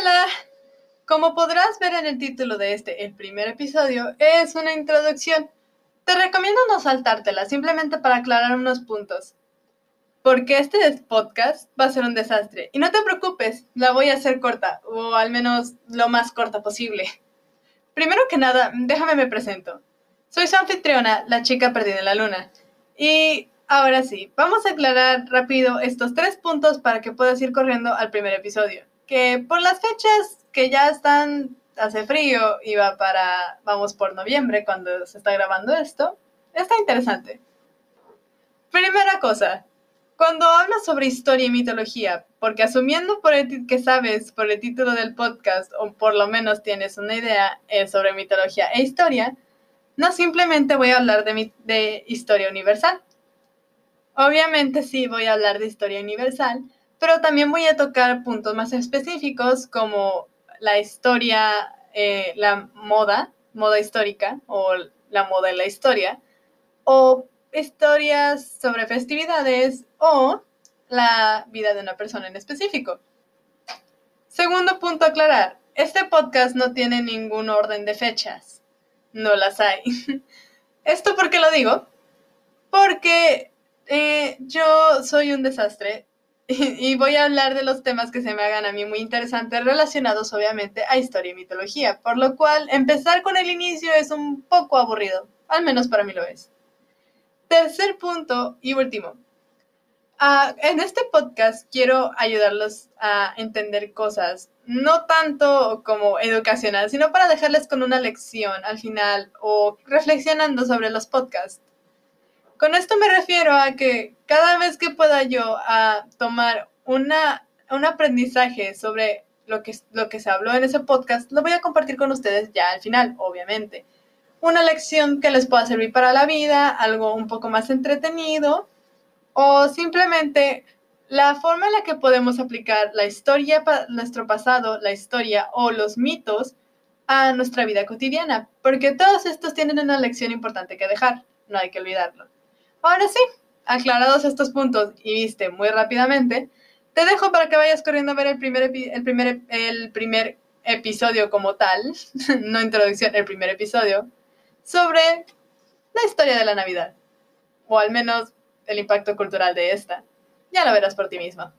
Hola. Como podrás ver en el título de este, el primer episodio, es una introducción. Te recomiendo no saltártela, simplemente para aclarar unos puntos. Porque este podcast va a ser un desastre. Y no te preocupes, la voy a hacer corta, o al menos lo más corta posible. Primero que nada, déjame me presento. Soy su anfitriona, la chica perdida en la luna. Y ahora sí, vamos a aclarar rápido estos tres puntos para que puedas ir corriendo al primer episodio. Que por las fechas que ya están, hace frío y va para, vamos por noviembre cuando se está grabando esto, está interesante. Primera cosa, cuando hablas sobre historia y mitología, porque asumiendo por el que sabes por el título del podcast, o por lo menos tienes una idea eh, sobre mitología e historia, no simplemente voy a hablar de, de historia universal. Obviamente sí voy a hablar de historia universal, pero también voy a tocar puntos más específicos como la historia, eh, la moda, moda histórica o la moda en la historia, o historias sobre festividades o la vida de una persona en específico. Segundo punto aclarar, este podcast no tiene ningún orden de fechas no las hay. ¿Esto por qué lo digo? Porque eh, yo soy un desastre y, voy a hablar de los temas que se me hagan a mí muy interesantes relacionados obviamente a historia y mitología, por lo cual empezar con el inicio es un poco aburrido, al menos para mí lo es. Tercer punto y último, Ah, en este podcast quiero ayudarlos a entender cosas, no tanto como educacional, sino para dejarles con una lección al final o reflexionando sobre los podcasts. Con esto me refiero a que cada vez que pueda yo a tomar una, un aprendizaje sobre lo que, lo que se habló en ese podcast, lo voy a compartir con ustedes ya al final, obviamente. Una lección que les pueda servir para la vida, algo un poco más entretenido o simplemente la forma en la que podemos aplicar la historia, nuestro pasado, la historia o los mitos a nuestra vida cotidiana, porque todos estos tienen una lección importante que dejar, no hay que olvidarlo. Ahora sí, aclarados estos puntos y viste muy rápidamente, te dejo para que vayas corriendo a ver el primer, el primer, el primer episodio como tal, no introducción, el primer episodio, sobre la historia de la Navidad, o al menos el impacto cultural de esta. Ya lo verás por ti mismo.